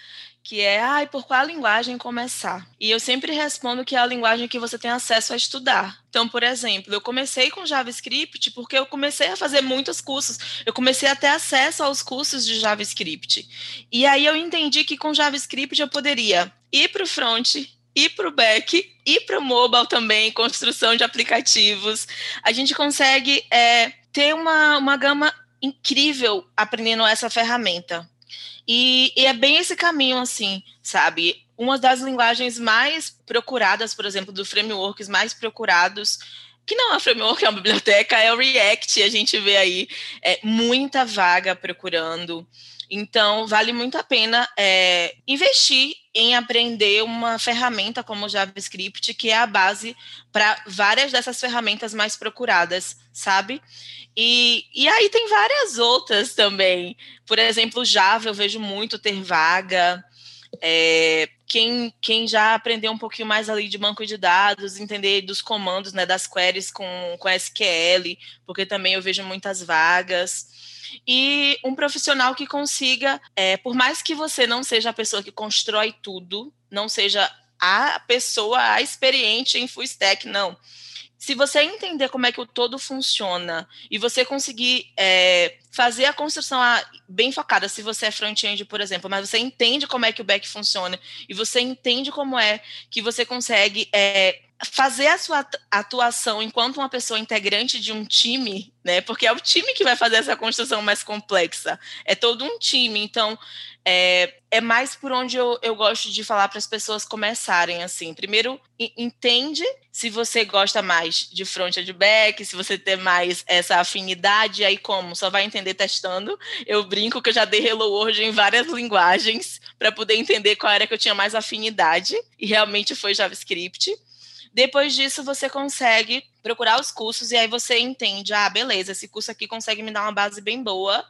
que é, ai, por qual linguagem começar? E eu sempre respondo que é a linguagem que você tem acesso a estudar. Então, por exemplo, eu comecei com JavaScript porque eu comecei a fazer muitos cursos. Eu comecei a ter acesso aos cursos de JavaScript. E aí eu entendi que com JavaScript eu poderia ir para o front, ir para o back, ir para o mobile também, construção de aplicativos. A gente consegue é, ter uma, uma gama incrível aprendendo essa ferramenta. E, e, é bem esse caminho, assim, sabe? Uma das linguagens mais procuradas, por exemplo, dos frameworks mais procurados, que não é um framework, é uma biblioteca, é o React. A gente vê aí é, muita vaga procurando. Então, vale muito a pena é, investir em aprender uma ferramenta como o JavaScript, que é a base para várias dessas ferramentas mais procuradas, sabe? E, e aí tem várias outras também. Por exemplo, Java eu vejo muito ter vaga. É, quem, quem já aprendeu um pouquinho mais ali de banco de dados, entender dos comandos, né, das queries com, com SQL, porque também eu vejo muitas vagas. E um profissional que consiga, é, por mais que você não seja a pessoa que constrói tudo, não seja a pessoa a experiente em full stack, não se você entender como é que o todo funciona e você conseguir é, fazer a construção bem focada, se você é front-end, por exemplo, mas você entende como é que o back funciona e você entende como é que você consegue é, fazer a sua atuação enquanto uma pessoa integrante de um time, né? Porque é o time que vai fazer essa construção mais complexa. É todo um time. Então, é, é mais por onde eu, eu gosto de falar para as pessoas começarem assim. Primeiro, entende se você gosta mais de front ou de back, se você tem mais essa afinidade, aí como? Só vai entender testando. Eu brinco que eu já dei Hello World em várias linguagens para poder entender qual era que eu tinha mais afinidade, e realmente foi JavaScript. Depois disso, você consegue procurar os cursos e aí você entende, ah, beleza, esse curso aqui consegue me dar uma base bem boa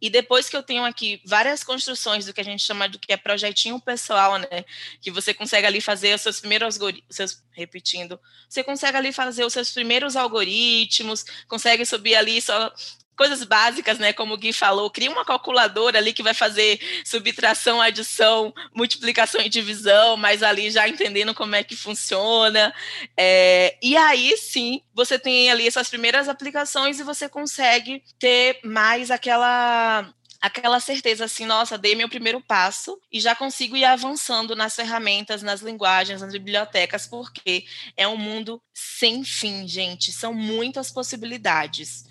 e depois que eu tenho aqui várias construções do que a gente chama do que é projetinho pessoal, né? Que você consegue ali fazer os seus primeiros seus repetindo, você consegue ali fazer os seus primeiros algoritmos, consegue subir ali só coisas básicas, né? Como o Gui falou, cria uma calculadora ali que vai fazer subtração, adição, multiplicação e divisão, mas ali já entendendo como é que funciona. É, e aí sim, você tem ali essas primeiras aplicações e você consegue ter mais aquela aquela certeza assim, nossa, dei meu primeiro passo e já consigo ir avançando nas ferramentas, nas linguagens, nas bibliotecas, porque é um mundo sem fim, gente. São muitas possibilidades.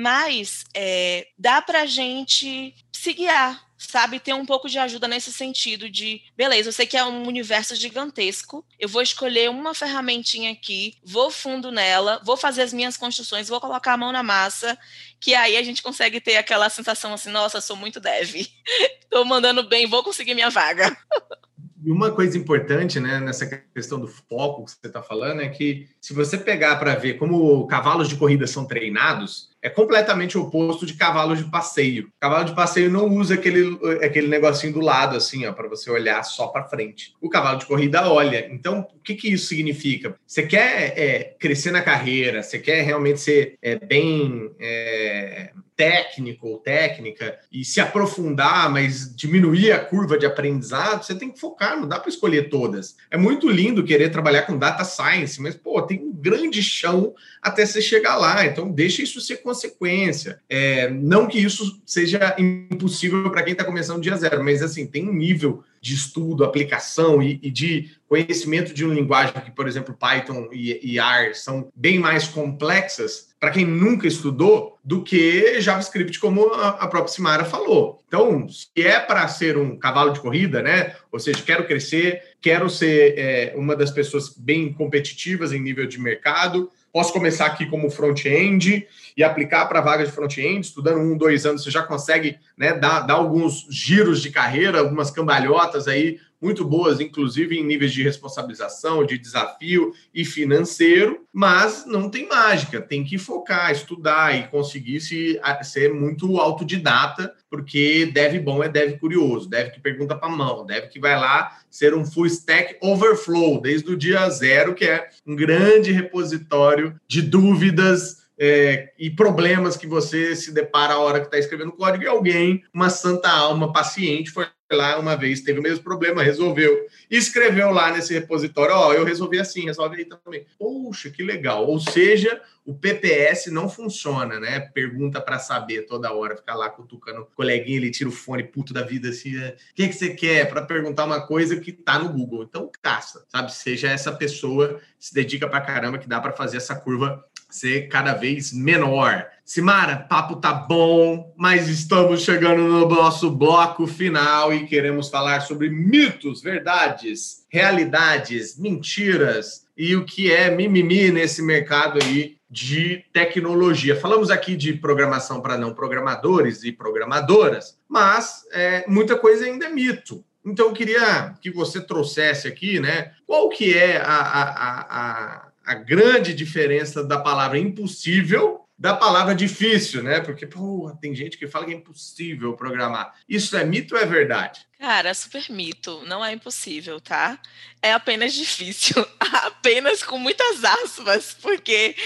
Mas é, dá para a gente se guiar, sabe? Ter um pouco de ajuda nesse sentido de, beleza, eu sei que é um universo gigantesco, eu vou escolher uma ferramentinha aqui, vou fundo nela, vou fazer as minhas construções, vou colocar a mão na massa, que aí a gente consegue ter aquela sensação assim, nossa, sou muito dev, tô mandando bem, vou conseguir minha vaga. uma coisa importante né, nessa questão do foco que você está falando é que se você pegar para ver como cavalos de corrida são treinados, é completamente oposto de cavalo de passeio. Cavalo de passeio não usa aquele, aquele negocinho do lado, assim, ó, para você olhar só para frente. O cavalo de corrida olha. Então, o que, que isso significa? Você quer é, crescer na carreira, você quer realmente ser é, bem. É, técnico ou técnica e se aprofundar, mas diminuir a curva de aprendizado, você tem que focar, não dá para escolher todas. É muito lindo querer trabalhar com data science, mas pô, tem um grande chão até você chegar lá, então deixa isso ser consequência. É, não que isso seja impossível para quem está começando dia zero, mas assim, tem um nível de estudo, aplicação e, e, de conhecimento de uma linguagem que, por exemplo, Python e, e R são bem mais complexas para quem nunca estudou do que JavaScript, como a, própria Simara falou. Então, se é para ser um cavalo de corrida, né? Ou seja, quero crescer, quero ser é, uma das pessoas bem competitivas em nível de mercado, Posso começar aqui como front-end e aplicar para vaga de front-end, estudando um, dois anos, você já consegue né, dar, dar alguns giros de carreira, algumas cambalhotas aí muito boas, inclusive em níveis de responsabilização, de desafio e financeiro, mas não tem mágica, tem que focar, estudar e conseguir se, ser muito autodidata, porque deve bom é deve curioso, deve que pergunta para mão, deve que vai lá ser um full stack overflow desde o dia zero, que é um grande repositório de dúvidas é, e problemas que você se depara a hora que está escrevendo código e alguém, uma santa alma paciente, foi lá uma vez, teve o mesmo problema, resolveu. Escreveu lá nesse repositório, ó, oh, eu resolvi assim, resolve aí também. Poxa, que legal. Ou seja, o PPS não funciona, né? Pergunta para saber toda hora, ficar lá cutucando o coleguinha, ele tira o fone puto da vida assim, o que, que você quer? Para perguntar uma coisa que tá no Google. Então, caça, sabe? Seja essa pessoa, se dedica para caramba, que dá para fazer essa curva ser cada vez menor. Simara, papo tá bom, mas estamos chegando no nosso bloco final e queremos falar sobre mitos, verdades, realidades, mentiras e o que é mimimi nesse mercado aí de tecnologia. Falamos aqui de programação para não programadores e programadoras, mas é, muita coisa ainda é mito. Então eu queria que você trouxesse aqui, né? Qual que é a, a, a a grande diferença da palavra impossível da palavra difícil, né? Porque, pô, tem gente que fala que é impossível programar. Isso é mito ou é verdade? Cara, super mito. Não é impossível, tá? É apenas difícil. apenas com muitas aspas, porque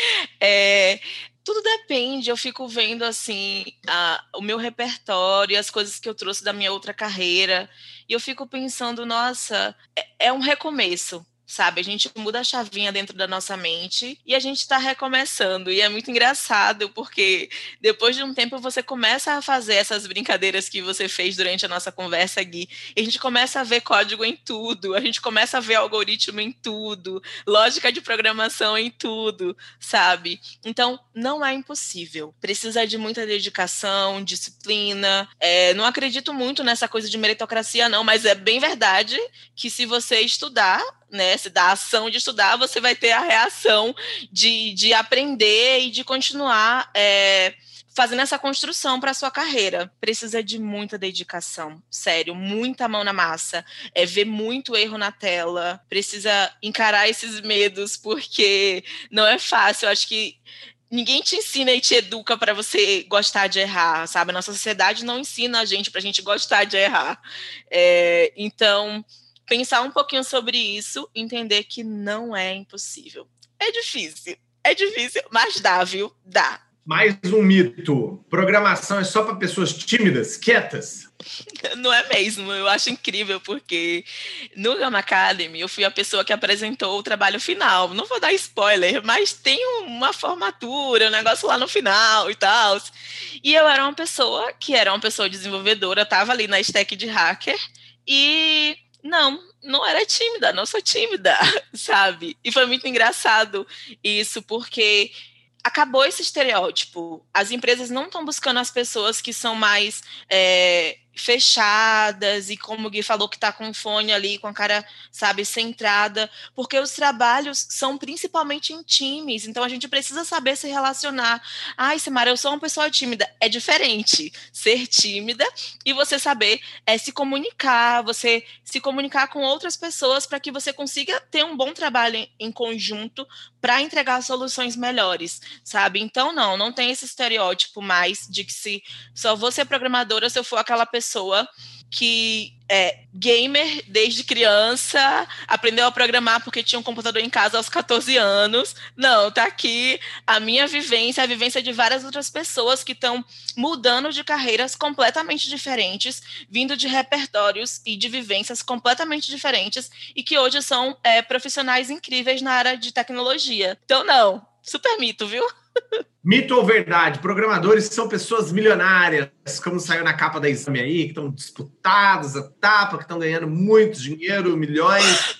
é, tudo depende. Eu fico vendo assim a, o meu repertório, as coisas que eu trouxe da minha outra carreira, e eu fico pensando, nossa, é, é um recomeço sabe? A gente muda a chavinha dentro da nossa mente e a gente está recomeçando. E é muito engraçado, porque depois de um tempo você começa a fazer essas brincadeiras que você fez durante a nossa conversa, Gui, e a gente começa a ver código em tudo, a gente começa a ver algoritmo em tudo, lógica de programação em tudo, sabe? Então, não é impossível. Precisa de muita dedicação, disciplina. É, não acredito muito nessa coisa de meritocracia, não, mas é bem verdade que se você estudar, né? Se dá a ação de estudar, você vai ter a reação de, de aprender e de continuar é, fazendo essa construção para a sua carreira. Precisa de muita dedicação, sério, muita mão na massa, é ver muito erro na tela, precisa encarar esses medos, porque não é fácil. Eu acho que ninguém te ensina e te educa para você gostar de errar, sabe? A nossa sociedade não ensina a gente para a gente gostar de errar. É, então pensar um pouquinho sobre isso, entender que não é impossível. É difícil, é difícil, mas dá, viu? Dá. Mais um mito. Programação é só para pessoas tímidas, quietas. Não é mesmo, eu acho incrível, porque no Gama Academy eu fui a pessoa que apresentou o trabalho final. Não vou dar spoiler, mas tem uma formatura, um negócio lá no final e tal. E eu era uma pessoa que era uma pessoa desenvolvedora, estava ali na stack de hacker, e não, não era tímida, não sou tímida, sabe? E foi muito engraçado isso, porque acabou esse estereótipo. As empresas não estão buscando as pessoas que são mais é, fechadas e como o Gui falou que está com fone ali, com a cara, sabe, centrada, porque os trabalhos são principalmente em times, então a gente precisa saber se relacionar. Ai, Simara, eu sou uma pessoa tímida. É diferente ser tímida e você saber é, se comunicar, você se comunicar com outras pessoas para que você consiga ter um bom trabalho em conjunto para entregar soluções melhores, sabe? Então, não, não tem esse estereótipo mais de que se só vou ser programadora se eu for aquela pessoa que é gamer desde criança, aprendeu a programar porque tinha um computador em casa aos 14 anos. Não, tá aqui a minha vivência, a vivência de várias outras pessoas que estão mudando de carreiras completamente diferentes, vindo de repertórios e de vivências completamente diferentes e que hoje são é, profissionais incríveis na área de tecnologia. Então, não, super mito, viu? Mito ou verdade? Programadores são pessoas milionárias, como saiu na capa da exame aí, que estão disputados a tapa, que estão ganhando muito dinheiro, milhões.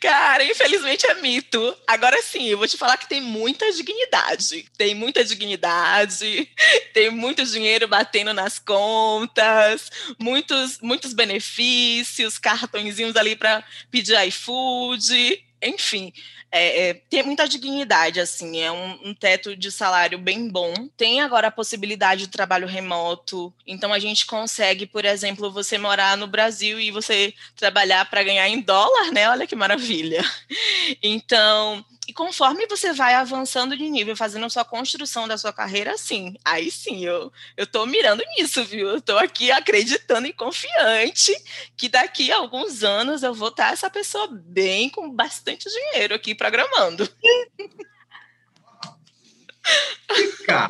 Cara, infelizmente é mito. Agora sim, eu vou te falar que tem muita dignidade. Tem muita dignidade, tem muito dinheiro batendo nas contas, muitos, muitos benefícios, cartõezinhos ali para pedir iFood, enfim é, é, tem muita dignidade, assim, é um, um, teto de salário bem bom. Tem agora a possibilidade de trabalho remoto, então a gente consegue, por exemplo, você morar no Brasil e você trabalhar para ganhar em dólar, né? Olha que maravilha. Então, e conforme você vai avançando de nível, fazendo a sua construção da sua carreira, sim, aí sim, eu, eu tô mirando nisso, viu? Eu tô aqui acreditando e confiante que daqui a alguns anos eu vou estar essa pessoa bem, com bastante dinheiro aqui programando. Fica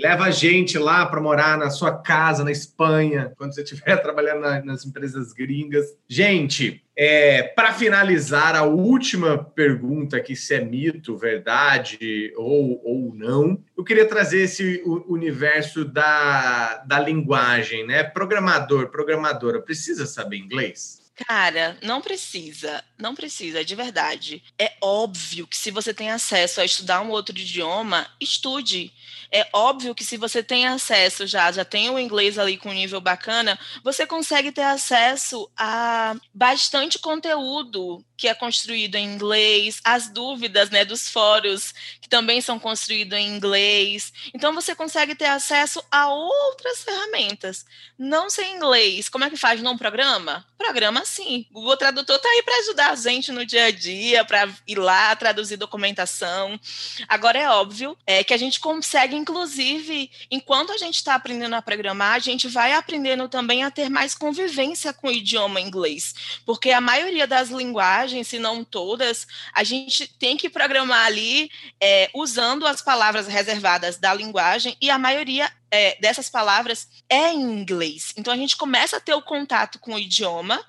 leva a gente lá para morar na sua casa na Espanha, quando você estiver trabalhando na, nas empresas gringas. Gente, é, para finalizar, a última pergunta aqui, se é mito, verdade ou, ou não, eu queria trazer esse universo da, da linguagem, né? Programador, programadora, precisa saber inglês? Cara, não precisa, não precisa, de verdade. É óbvio que se você tem acesso a estudar um outro idioma, estude. É óbvio que se você tem acesso já, já tem o inglês ali com nível bacana, você consegue ter acesso a bastante conteúdo que é construído em inglês, as dúvidas né, dos fóruns que também são construídos em inglês. Então você consegue ter acesso a outras ferramentas. Não sem inglês. Como é que faz num programa? Programa sim. O Google Tradutor está aí para ajudar a gente no dia a dia, para ir lá traduzir documentação. Agora é óbvio é, que a gente consegue, inclusive, enquanto a gente está aprendendo a programar, a gente vai aprendendo também a ter mais convivência com o idioma inglês. Porque a maioria das linguagens linguagens, se não todas, a gente tem que programar ali é, usando as palavras reservadas da linguagem e a maioria é, dessas palavras é em inglês. Então a gente começa a ter o contato com o idioma,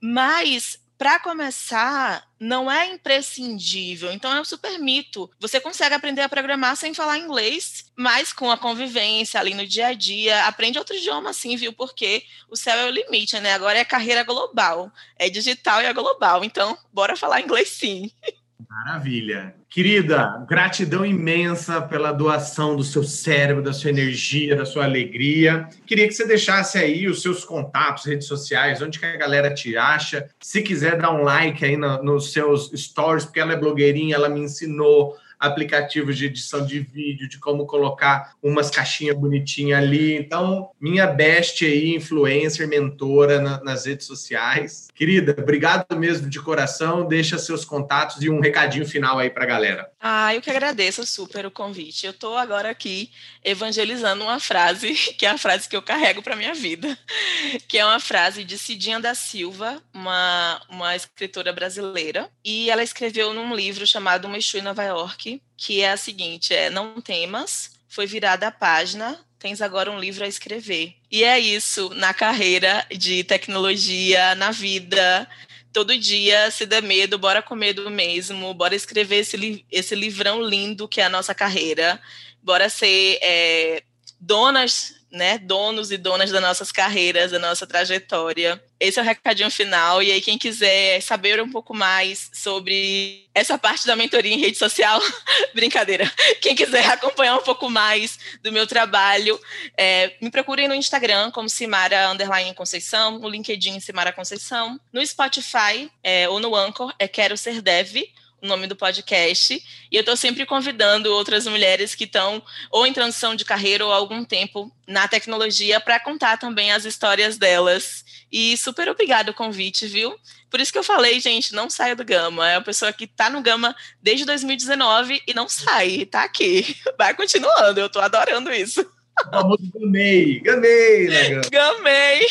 mas para começar, não é imprescindível. Então é um super mito. Você consegue aprender a programar sem falar inglês, mas com a convivência ali no dia a dia, aprende outro idioma assim, viu? Porque o céu é o limite, né? Agora é carreira global, é digital e é global. Então, bora falar inglês sim. Maravilha. Querida, gratidão imensa pela doação do seu cérebro, da sua energia, da sua alegria. Queria que você deixasse aí os seus contatos, redes sociais, onde que a galera te acha. Se quiser dar um like aí no, nos seus stories, porque ela é blogueirinha, ela me ensinou aplicativos de edição de vídeo, de como colocar umas caixinhas bonitinhas ali. Então, minha best aí, influencer, mentora na, nas redes sociais. Querida, obrigado mesmo de coração. Deixa seus contatos e um recadinho final aí para a galera. Ah, eu que agradeço super o convite. Eu estou agora aqui evangelizando uma frase, que é a frase que eu carrego para minha vida, que é uma frase de Cidinha da Silva, uma, uma escritora brasileira, e ela escreveu num livro chamado Uma em Nova York, que é a seguinte: é não temas, foi virada a página, tens agora um livro a escrever. E é isso na carreira de tecnologia, na vida. Todo dia, se der medo, bora com medo mesmo, bora escrever esse, li esse livrão lindo que é a nossa carreira, bora ser é, donas né, donos e donas das nossas carreiras, da nossa trajetória. Esse é o recadinho final. E aí, quem quiser saber um pouco mais sobre essa parte da mentoria em rede social, brincadeira. Quem quiser acompanhar um pouco mais do meu trabalho, é, me procurem no Instagram como Simara Underline Conceição, no LinkedIn Simara Conceição, no Spotify é, ou no Anchor é Quero Ser Dev o nome do podcast. E eu estou sempre convidando outras mulheres que estão ou em transição de carreira ou algum tempo na tecnologia para contar também as histórias delas. E super obrigado o convite, viu? Por isso que eu falei, gente, não saia do Gama. É uma pessoa que está no Gama desde 2019 e não sai, está aqui. Vai continuando, eu estou adorando isso. Vamos, gamei, gamei, né, Gamei!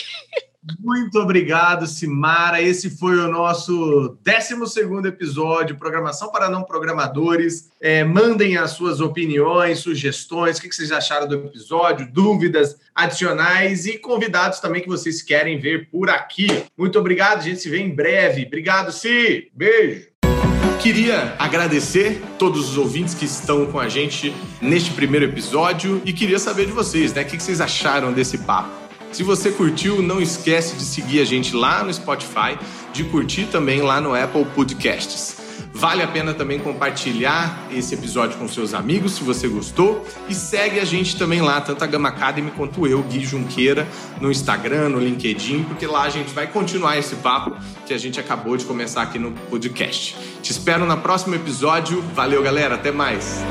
Muito obrigado, Simara. Esse foi o nosso 12 episódio, Programação para Não Programadores. É, mandem as suas opiniões, sugestões, o que vocês acharam do episódio, dúvidas adicionais e convidados também que vocês querem ver por aqui. Muito obrigado, a gente se vê em breve. Obrigado, Si. Beijo. Queria agradecer todos os ouvintes que estão com a gente neste primeiro episódio e queria saber de vocês, né? O que vocês acharam desse papo? Se você curtiu, não esquece de seguir a gente lá no Spotify, de curtir também lá no Apple Podcasts. Vale a pena também compartilhar esse episódio com seus amigos, se você gostou. E segue a gente também lá, tanto a Gama Academy quanto eu, Gui Junqueira, no Instagram, no LinkedIn, porque lá a gente vai continuar esse papo que a gente acabou de começar aqui no podcast. Te espero no próximo episódio. Valeu, galera. Até mais.